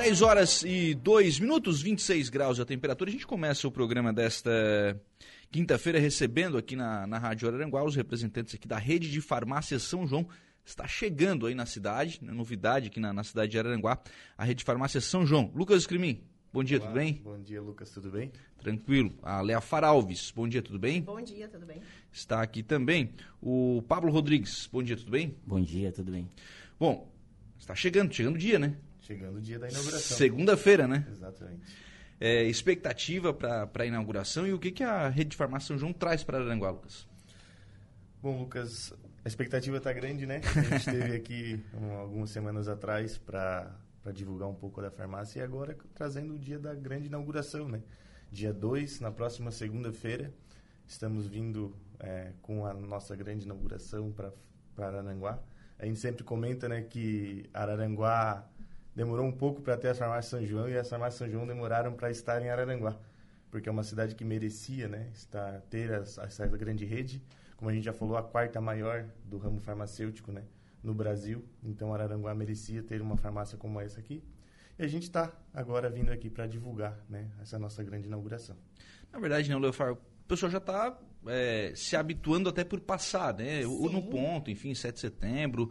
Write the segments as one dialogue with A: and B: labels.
A: 10 horas e 2 minutos, 26 graus a temperatura. A gente começa o programa desta quinta-feira recebendo aqui na, na Rádio Araranguá os representantes aqui da rede de farmácias São João. Está chegando aí na cidade, né, novidade aqui na, na, cidade de Araranguá, a rede de farmácias São João. Lucas Escrimin, bom dia, Olá, tudo bem?
B: Bom dia, Lucas, tudo bem?
A: Tranquilo. A Lea Faralves, bom dia, tudo bem?
C: Bom dia, tudo bem.
A: Está aqui também o Pablo Rodrigues, bom dia, tudo bem?
D: Bom dia, tudo bem.
A: Bom, está chegando, chegando o dia, né?
B: Chegando o dia da inauguração.
A: Segunda-feira, né?
B: Exatamente.
A: É, expectativa para a inauguração e o que, que a rede de farmácia São João traz para Aranguá, Lucas?
B: Bom, Lucas, a expectativa está grande, né? A gente esteve aqui um, algumas semanas atrás para divulgar um pouco da farmácia e agora trazendo o dia da grande inauguração, né? Dia 2, na próxima segunda-feira, estamos vindo é, com a nossa grande inauguração para Araranguá. A gente sempre comenta né, que Araranguá demorou um pouco para ter a farmácia São João e as farmácias São João demoraram para estar em Araranguá, porque é uma cidade que merecia, né, estar ter essa, essa grande rede, como a gente já falou, a quarta maior do ramo farmacêutico, né, no Brasil. Então Araranguá merecia ter uma farmácia como essa aqui. E a gente está agora vindo aqui para divulgar, né, essa nossa grande inauguração.
A: Na verdade, né, Leofar, o pessoal já está é, se habituando até por passar, né? Sim. No ponto, enfim, 7 de setembro.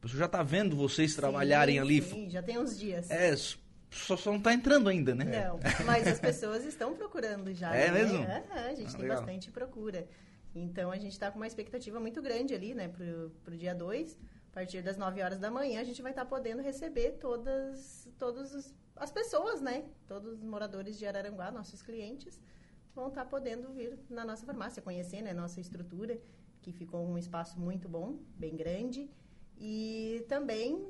A: O pessoal já está vendo vocês trabalharem sim, ali.
C: Sim, já tem uns dias.
A: É, só, só não está entrando ainda, né?
C: Não, mas as pessoas estão procurando já.
A: É né? mesmo?
C: É, a gente ah, tem legal. bastante procura. Então a gente está com uma expectativa muito grande ali, né, para o dia 2. A partir das 9 horas da manhã, a gente vai estar tá podendo receber todas, todas as pessoas, né? Todos os moradores de Araranguá, nossos clientes, vão estar tá podendo vir na nossa farmácia, conhecer né, nossa estrutura, que ficou um espaço muito bom, bem grande e também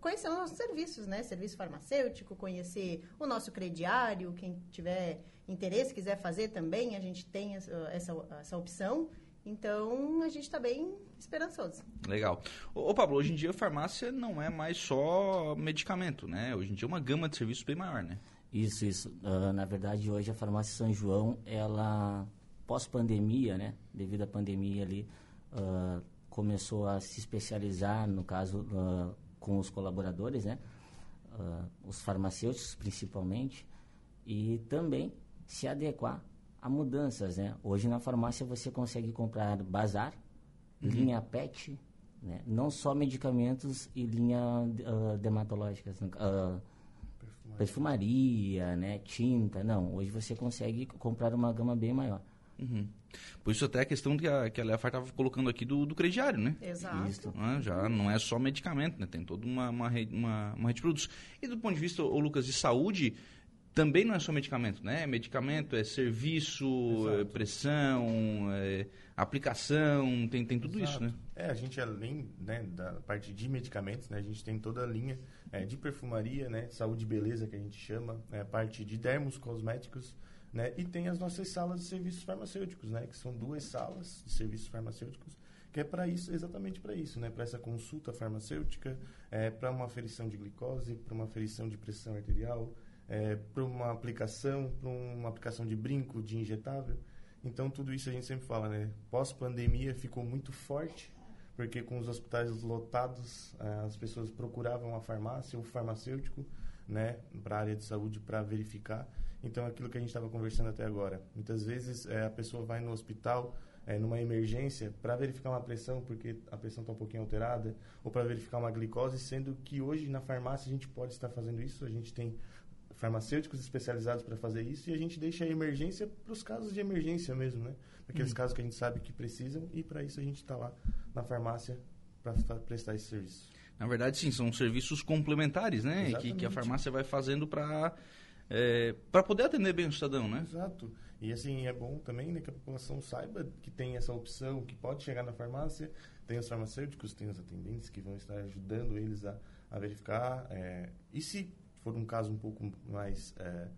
C: conhecer os nossos serviços, né? Serviço farmacêutico, conhecer o nosso crediário, quem tiver interesse, quiser fazer também, a gente tem essa, essa opção. Então, a gente está bem esperançoso.
A: Legal. Ô, Pablo, hoje em dia a farmácia não é mais só medicamento, né? Hoje em dia é uma gama de serviços bem maior, né?
D: Isso, isso. Uh, na verdade, hoje a farmácia São João, ela, pós-pandemia, né? Devido à pandemia ali, uh, começou a se especializar, no caso, uh, com os colaboradores, né? Uh, os farmacêuticos principalmente, e também se adequar a mudanças, né? Hoje na farmácia você consegue comprar bazar, uhum. linha PET, né? não só medicamentos e linha uh, dermatológicas, uh, perfumaria. perfumaria, né? tinta, não. Hoje você consegue comprar uma gama bem maior.
A: Uhum. Por isso até a questão que a, que a Leafar estava colocando aqui do, do crediário, né?
C: Exato. Isso,
A: né? Já não é só medicamento, né? Tem toda uma, uma, rede, uma, uma rede de produtos. E do ponto de vista, ô, Lucas, de saúde, também não é só medicamento, né? Medicamento é serviço, é pressão, é aplicação, tem, tem tudo Exato. isso, né?
B: É, a gente além né, da parte de medicamentos, né, a gente tem toda a linha é, de perfumaria, né, saúde e beleza que a gente chama, é, parte de dermos cosméticos, né? E tem as nossas salas de serviços farmacêuticos, né? Que são duas salas de serviços farmacêuticos que é para isso, exatamente para isso, né? Para essa consulta farmacêutica, é, para uma aferição de glicose, para uma aferição de pressão arterial, é, para uma aplicação, para uma aplicação de brinco, de injetável. Então, tudo isso a gente sempre fala, né? Pós-pandemia ficou muito forte, porque com os hospitais lotados, é, as pessoas procuravam a farmácia, o farmacêutico, né? Para a área de saúde, para verificar. Então, aquilo que a gente estava conversando até agora. Muitas vezes é, a pessoa vai no hospital é, numa emergência para verificar uma pressão, porque a pressão está um pouquinho alterada, ou para verificar uma glicose, sendo que hoje na farmácia a gente pode estar fazendo isso. A gente tem farmacêuticos especializados para fazer isso e a gente deixa a emergência para os casos de emergência mesmo, né? Aqueles uhum. casos que a gente sabe que precisam e para isso a gente está lá na farmácia para prestar esse serviço.
A: Na verdade, sim, são serviços complementares, né? Que, que, a farmácia vai fazendo para é, para poder atender bem o cidadão, né?
B: Exato. E assim, é bom também né, que a população saiba que tem essa opção, que pode chegar na farmácia, tem os farmacêuticos, tem os atendentes que vão estar ajudando eles a, a verificar. É, e se for um caso um pouco mais é,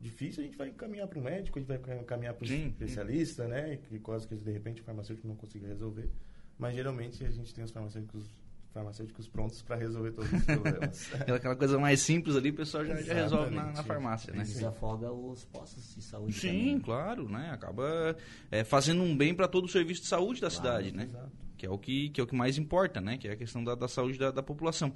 B: difícil, a gente vai encaminhar para o médico, a gente vai encaminhar para o especialista, né? Que coisas que de repente o farmacêutico não consiga resolver. Mas geralmente a gente tem os farmacêuticos farmacêuticos prontos para resolver todos os problemas.
A: Aquela coisa mais simples ali, o pessoal já, já resolve na, na, farmácia, né?
D: Isso afoga os postos de saúde
A: Sim,
D: também.
A: claro, né? Acaba é, fazendo um bem para todo o serviço de saúde da claro, cidade, né?
B: Exato.
A: Que é o que, que, é o que mais importa, né? Que é a questão da, da saúde da, da população.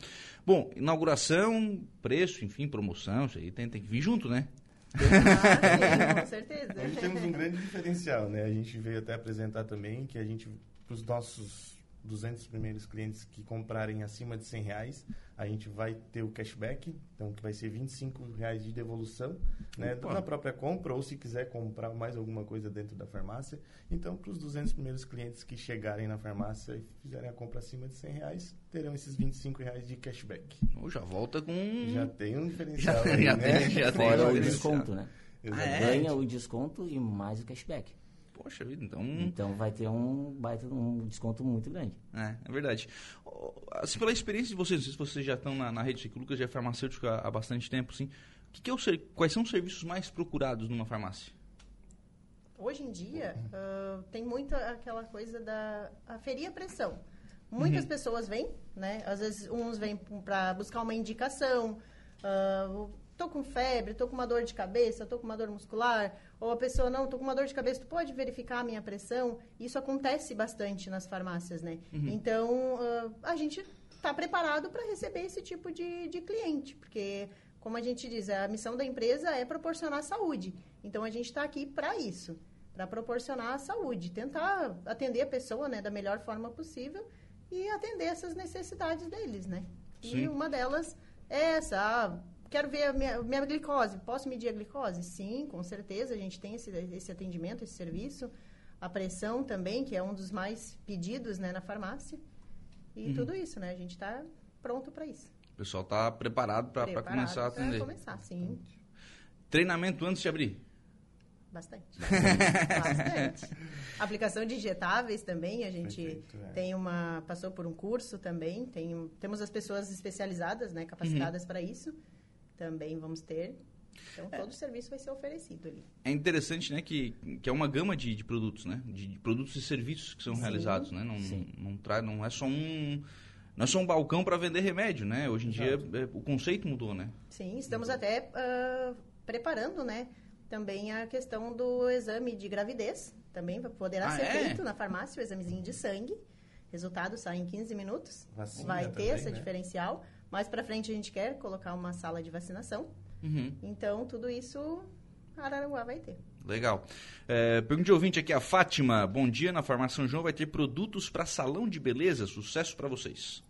A: Bom, inauguração, preço, enfim, promoção, isso aí tem, tem que vir junto, né?
C: Ah, sim, com certeza.
B: A gente temos um grande diferencial, né? A gente veio até apresentar também que a gente, para os nossos 200 primeiros clientes que comprarem acima de 100 reais, a gente vai ter o cashback, então que vai ser 25 reais de devolução né,
A: Opa.
B: na própria compra, ou se quiser comprar mais alguma coisa dentro da farmácia. Então, para os 200 primeiros clientes que chegarem na farmácia e fizerem a compra acima de 100 reais, terão esses 25 reais de cashback.
A: Ou já volta com...
B: Já tem um diferencial
A: Já-
B: aí,
A: já
B: né?
A: tem- já tem.
D: Fora o desconto, né?
A: Ah, é?
D: Ganha o desconto e mais o cashback.
A: Poxa vida, então...
D: Então vai ter um, baita, um desconto muito grande.
A: É, é verdade. Assim, pela experiência de vocês, não sei se vocês já estão na, na rede Chico Lucas, já é farmacêutico há, há bastante tempo, assim. O que que é o ser- quais são os serviços mais procurados numa farmácia?
C: Hoje em dia, ah, tem muito aquela coisa da aferir a pressão. Muitas pessoas vêm, né? Às vezes, uns vêm para buscar uma indicação. ah, tô com febre, tô com uma dor de cabeça, tô com uma dor muscular. Ou a pessoa, não, tô com uma dor de cabeça, tu pode verificar a minha pressão? Isso acontece bastante nas farmácias, né? Então, ah, a gente está preparado para receber esse tipo de, de cliente, porque, como a gente diz, a missão da empresa é proporcionar saúde. Então, a gente está aqui para isso, para proporcionar a saúde, tentar atender a pessoa né, da melhor forma possível e atender essas necessidades deles, né?
A: Sim.
C: E uma delas é essa, ah, quero ver a minha, minha glicose, posso medir a glicose? Sim, com certeza, a gente tem esse, esse atendimento, esse serviço. A pressão também, que é um dos mais pedidos né, na farmácia. E
A: Uhum.
C: tudo isso, né? A gente está pronto para isso.
A: O pessoal está preparado para começar a atender.
C: começar, sim.
A: Treinamento antes de abrir.
C: Bastante. Bastante. Aplicação de injetáveis também, a gente
B: Perfeito, é.
C: tem uma passou por um curso também, tem, temos as pessoas especializadas, né, capacitadas para isso. Também vamos ter. Então todo o serviço vai ser oferecido ali.
A: É interessante, né, que, que é uma gama de, de produtos, né? De, de produtos e serviços que são
C: Sim.
A: realizados, né? Não,
D: Sim.
A: não, traz, não é só um... Não é só um balcão para vender remédio, né? Hoje em dia é- o conceito mudou, né?
C: Sim, estamos até ah, preparando, né, também a questão do exame de gravidez. Também poderá
A: Ah,
C: ser
A: é?
C: feito na farmácia o examezinho de sangue. Resultado sai em 15 minutos.
B: Vacina
C: vai ter
B: também,
C: essa
B: né?
C: diferencial. Mais para frente a gente quer colocar uma sala de vacinação.
A: Uhum.
C: Então, tudo isso Araranguá vai ter.
A: Legal. É, pergunta de ouvinte aqui, a Fátima. Bom dia, na Farmácia São João vai ter produtos para salão de beleza. Sucesso para vocês.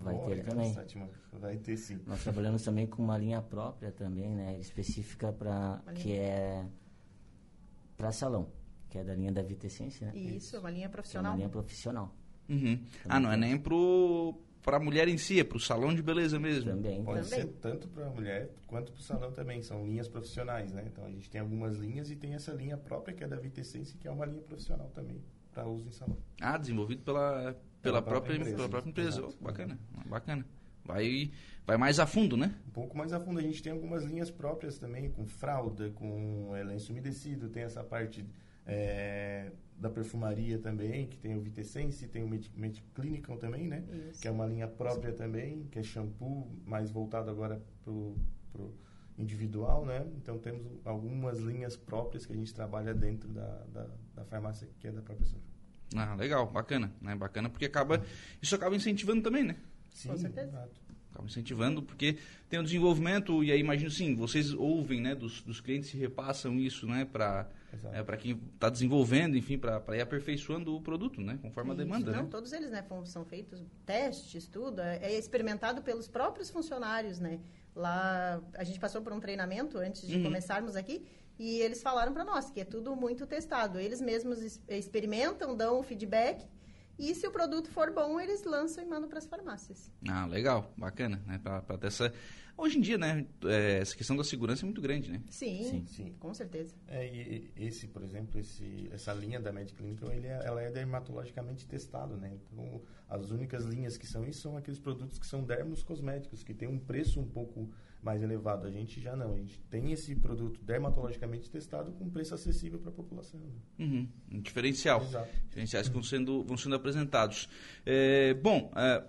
D: Vai
B: Boa,
D: ter também.
B: Sátima. Vai ter sim.
D: Nós trabalhamos também com uma linha própria também, né? Específica para que é para salão, que é da linha da Vitessência, né?
C: Isso, uma linha
D: Que é uma
C: profissional.
D: linha profissional.
A: Uhum. Ah, não é nem pro para mulher em si, é pro salão de beleza mesmo.
D: Também.
B: Pode
C: Também.
B: ser tanto para a mulher quanto para o salão também. São linhas profissionais, né? Então a gente tem algumas linhas e tem essa linha própria que é da Vitessense, que é uma linha profissional também para uso em salão.
A: Ah, desenvolvido pela, pela,
B: Pela
A: própria,
B: própria empresa.
A: pela própria empresa. Oh, bacana, bacana. Vai, vai mais a fundo, né?
B: Um pouco mais a fundo, a gente tem algumas linhas próprias também, com fralda, com é, lenço umedecido, tem essa parte é, da perfumaria também, que tem o Vitessense, tem o Med, Med Clinical também, né?
C: Isso.
B: Que é uma linha própria também, que é shampoo, mais voltado agora pro, pro individual, né? Então temos algumas linhas próprias que a gente trabalha dentro da, da, da farmácia que é da própria São João.
A: Ah, legal, bacana, né? Bacana porque acaba isso acaba incentivando também, né?
B: Sim,
C: Com certeza.
B: exato.
A: Acaba incentivando porque tem o desenvolvimento e aí imagino sim, vocês ouvem, né, dos, dos clientes e repassam isso, né, para é, para quem está desenvolvendo, enfim, para ir aperfeiçoando o produto, né, conforme a
C: Isso.
A: demanda,
C: Não,
A: né?
C: todos eles, né, são feitos testes, tudo, é é experimentado pelos próprios funcionários, né? Lá, a gente passou por um treinamento antes de
A: Uhum.
C: começarmos aqui e eles falaram para nós que é tudo muito testado. Eles mesmos es- experimentam, dão o feedback e se o produto for bom, eles lançam e mandam para as farmácias.
A: Ah, legal, bacana, né, para ter essa Hoje em dia, né, é, essa questão da segurança é muito grande, né?
C: Sim,
D: Sim.
B: Sim.
C: com certeza.
B: É, e esse, por exemplo, esse, essa linha da Medclinical, ele é, ela é dermatologicamente testada, né? Então, as únicas linhas que são isso são aqueles produtos que são dermos cosméticos, que tem um preço um pouco mais elevado. A gente já não, a gente tem esse produto dermatologicamente testado com preço acessível para a população. né?
A: Uhum, um diferencial.
B: Exato.
A: Diferenciais que vão sendo, vão sendo apresentados. É, bom, é,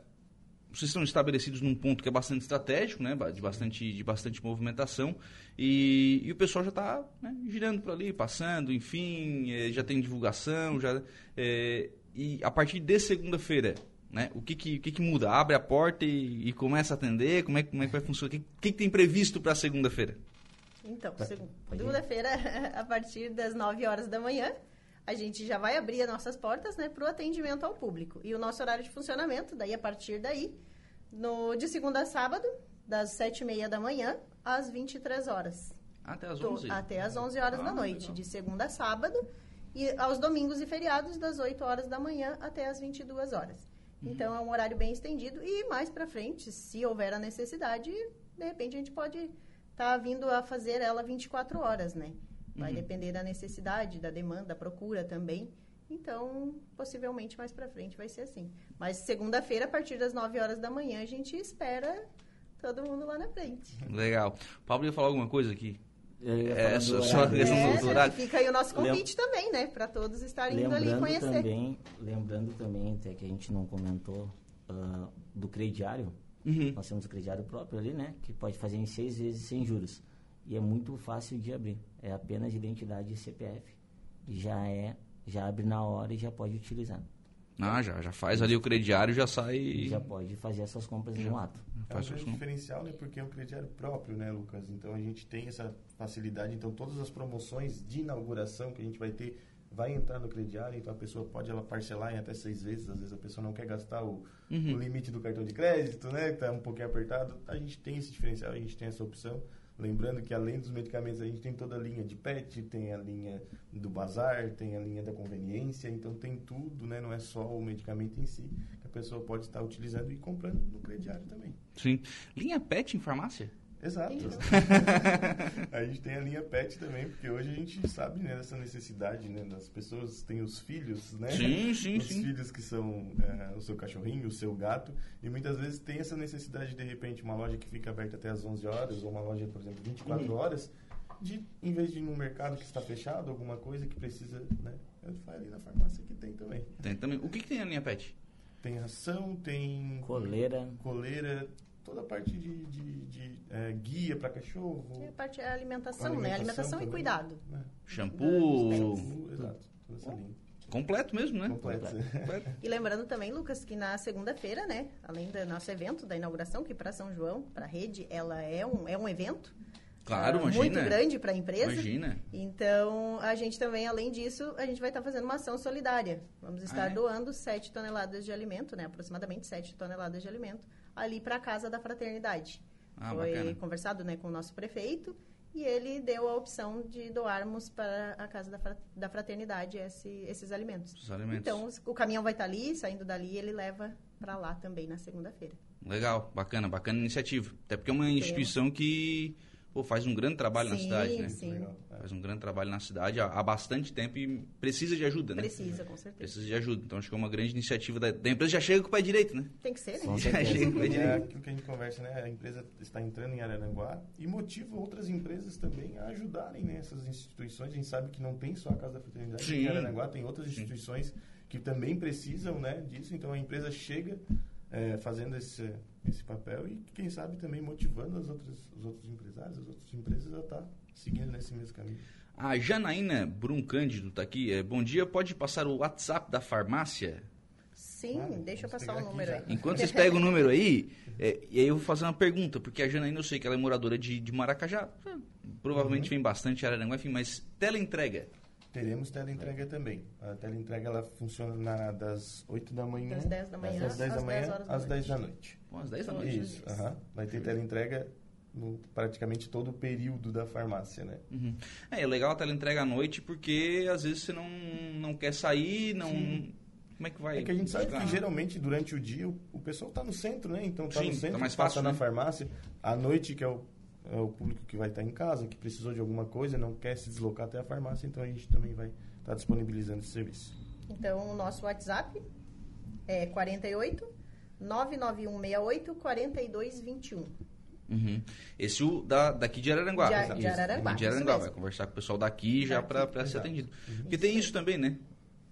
A: vocês estão estabelecidos num ponto que é bastante estratégico, né, de bastante, de bastante movimentação, e, e o pessoal já está girando por ali, passando, enfim, é, já tem divulgação, já é, e a partir de segunda-feira, né? O que que, o que que muda? Abre a porta e, e começa a atender? Como é, como é que vai funcionar? O que, que, que tem previsto para segunda-feira?
C: Então, segunda-feira, a partir das 9 horas da manhã, a gente já vai abrir as nossas portas né, para o atendimento ao público. E o nosso horário de funcionamento, daí a partir daí, no, de segunda a sábado, das 7 e meia da manhã às 23 horas.
A: Até às 11?
C: Até às 11 horas
A: Ah,
C: da noite,
A: legal.
C: de segunda a sábado. E aos domingos e feriados, das 8 horas da manhã até às 22 horas.
A: Uhum.
C: Então, é um horário bem estendido. E mais para frente, se houver a necessidade, de repente a gente pode estar vindo a fazer ela 24 horas, né? Vai
A: Uhum.
C: depender da necessidade, da demanda, da procura também. Então, possivelmente mais para frente vai ser assim. Mas segunda-feira, a partir das 9 horas da manhã, a gente espera todo mundo lá na frente.
A: Legal. Pablo ia falar alguma coisa aqui? É,
D: falar
A: só- só
D: horário.
C: É,
A: horário.
C: fica aí o nosso
D: Lem-
C: convite também, né? Para todos estarem indo ali
D: Lembrando
C: conhecer.
D: também, lembrando também, até que a gente não comentou, ah, do crediário.
A: Uhum.
D: Nós temos o crediário próprio ali, né? Que pode fazer em seis vezes sem juros. E é muito fácil de abrir. É apenas identidade e CPF. Já é, já abre na hora e já pode utilizar.
A: Ah, já, já faz ali o crediário, já sai.
D: Já pode fazer essas compras no ato.
B: É um grande diferencial, né? Porque é um crediário próprio, né, Lucas? Então a gente tem essa facilidade. Então todas as promoções de inauguração que a gente vai ter vai entrar no crediário. Então a pessoa pode ela parcelar em até seis vezes. Às vezes a pessoa não quer gastar o,
A: Uhum.
B: o limite do cartão de crédito, né? Que tá um pouquinho apertado. A gente tem esse diferencial, a gente tem essa opção. Lembrando que além dos medicamentos, a gente tem toda a linha de PET, tem a linha do bazar, tem a linha da conveniência, então tem tudo, né? Não é só o medicamento em si que a pessoa pode estar utilizando e comprando no crediário também.
A: Sim. Linha PET em farmácia?
B: Exato. a gente tem a linha PET também, porque hoje a gente sabe né, dessa necessidade, né? Das pessoas têm os filhos, né?
A: Sim, sim,
B: os
A: sim.
B: filhos que são é, o seu cachorrinho, o seu gato, e muitas vezes tem essa necessidade de repente uma loja que fica aberta até as 11 horas ou uma loja, por exemplo, 24
A: Uhum.
B: horas, de em vez de ir num mercado que está fechado, alguma coisa que precisa, né? Vai ali na farmácia que tem também.
A: Tem também. O que, que tem na linha PET?
B: Tem ração, tem
D: Coleira,
B: coleira, toda a parte de, de, de, é, guia para cachorro,
C: E a parte é alimentação,
B: Alimentação
C: né? Alimentação e cuidado.
B: né?
A: Shampoo.
B: Shampoo, exato, toda essa linha.
A: Completo mesmo, né?
B: Completo.
A: Completo.
C: E lembrando também, Lucas, que na segunda-feira, né, além do nosso evento da inauguração, que para São João, para a rede, ela é um, é um evento
A: Claro,
C: ah,
A: imagina.
C: muito grande para a empresa.
A: Imagina.
C: Então, a gente também, além disso, a gente vai estar fazendo uma ação solidária. Vamos estar
A: Ah, é?
C: doando 7 toneladas de alimento, né, aproximadamente 7 toneladas de alimento, ali para a Casa da Fraternidade.
A: Ah,
C: Foi
A: bacana.
C: conversado né, com o nosso prefeito e ele deu a opção de doarmos para a Casa da, Fra- da Fraternidade esse- esses alimentos.
A: Os alimentos.
C: Então, o caminhão vai estar ali, saindo dali, ele leva para lá também na segunda-feira.
A: Legal, bacana, bacana iniciativa. Até porque é uma instituição que pô, faz um grande trabalho na
C: Sim,
A: cidade, né?
C: sim.
B: Legal. É.
A: Faz um grande trabalho na cidade há, há bastante tempo e precisa de ajuda, né?
C: Precisa, com certeza.
A: Precisa de ajuda. Então acho que é uma grande iniciativa da, da empresa. Já chega com o pé direito, né?
C: Tem que ser, né?
D: Com
A: Já
D: certeza.
A: chega com o pé
B: É
A: direito.
B: aquilo que a gente conversa, né? A empresa está entrando em Araranguá e motiva outras empresas também a ajudarem né, essas instituições. A gente sabe que não tem só a Casa da Fraternidade
A: Sim.
B: em Araranguá, tem outras instituições que também precisam né, disso. Então a empresa chega é, fazendo esse, esse papel e, quem sabe, também motivando as outras, os outros empresários, as outras empresas a estar seguindo nesse mesmo caminho.
A: A Janaína Brum Cândido tá aqui. É, bom dia, pode passar o WhatsApp da farmácia?
C: Sim,
B: Claro,
C: deixa eu passar o número aí.
A: Enquanto vocês pegam o número aí, é, e aí eu vou fazer uma pergunta, porque a Janaína eu sei que ela é moradora de, de Maracajá. Provavelmente
B: Uhum.
A: vem bastante Araranguá, enfim, mas teleentrega.
B: Teremos teleentrega também. A teleentrega ela funciona na- das 8 da manhã,
C: Das 10 da manhã
B: das 10 da
C: às
B: manhã
C: 10 horas da
B: às 10 da
C: noite.
A: Bom, às 10 da noite.
B: Isso, aham. vai ter teleentrega no praticamente todo o período da farmácia, né?
A: Uhum. É, é legal a teleentrega à noite, porque às vezes você não, não quer sair, não... Como é que vai?
B: É que a gente sabe que geralmente durante o dia o, o pessoal está no centro, né? Então está
A: Sim,
B: no centro,
A: tá mais
B: passa
A: fácil,
B: na
A: né?
B: farmácia. À noite, que é o, é o público que vai estar em casa, que precisou de alguma coisa, não quer se deslocar até a farmácia, então a gente também vai estar disponibilizando esse serviço.
C: Então, o nosso WhatsApp é 48 99168 4221.
A: Uhum. Esse o da, daqui de Araranguá.
C: De, de Araranguá.
A: de Araranguá, vai conversar com o pessoal daqui já para ser atendido. Porque tem isso também, né?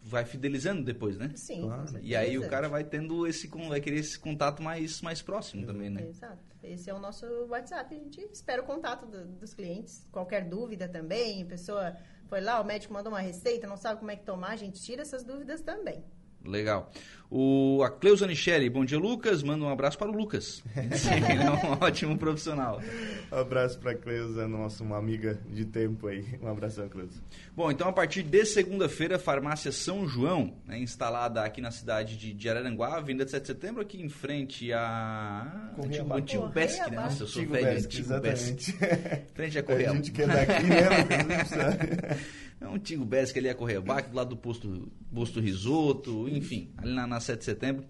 A: Vai fidelizando depois, né?
C: Sim,
B: Claro.
A: E aí o cara vai tendo esse, con- vai querer esse contato mais, mais próximo também, né?
C: Exato. Esse é o nosso WhatsApp. A gente espera o contato do- dos clientes. Qualquer dúvida também. Pessoa foi lá, o médico mandou uma receita, não sabe como é que tomar. A gente tira essas dúvidas também.
A: Legal. O, a Cleusa Nichelle, bom dia, Lucas. Manda um abraço para o Lucas. Ele é um ótimo profissional.
B: Um abraço para a Cleusa, nossa uma amiga de tempo aí. Um abração, Cleusa.
A: Bom, então a partir de segunda-feira, Farmácia São João, né, instalada aqui na cidade de, de Araranguá, Avenida de 7 de Setembro, aqui em frente a...
B: Correia
A: antigo, antigo Besc, né? Nossa, eu sou
B: Antigo
A: velho, antigo
B: exatamente.
A: Frente à
B: A
A: Correia
B: gente que é daqui, né?
A: É um antigo Besc ali, a Correia Bac, do lado do posto, posto Risoto, enfim, ali na, na 7 de setembro.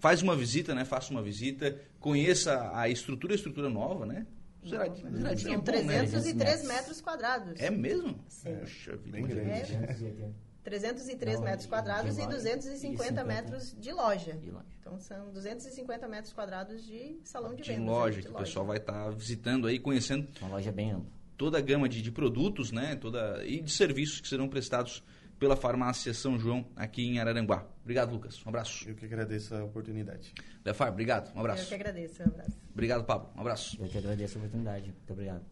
A: Faz uma visita, né? Faça uma visita, conheça a estrutura, a estrutura nova, né? Zeradinho, zeradinho é
C: São
A: bom, né?
C: 303
D: metros.
C: metros quadrados.
A: É mesmo?
C: Sim.
A: Poxa vida.
B: Bem grande.
C: É. 303
D: Não,
C: metros
D: de-
C: quadrados
D: de
C: e
D: loja.
C: 250
D: E 50.
C: metros de loja.
D: De loja.
C: Então são 250 metros quadrados de salão de,
A: De
C: vendas.
A: loja,
C: né?
A: que
C: De
A: o pessoal vai estar visitando aí, conhecendo
D: Uma loja bem ampla.
A: Toda a gama de, de produtos, né? Toda, e de serviços que serão prestados pela farmácia São João aqui em Araranguá. Obrigado, Lucas. Um abraço.
B: Eu que agradeço a oportunidade.
A: Lefar, obrigado. Um
C: Eu
A: abraço.
C: que agradeço. Um abraço.
A: Obrigado, Pablo. Um abraço.
D: Eu que agradeço a oportunidade. Muito obrigado.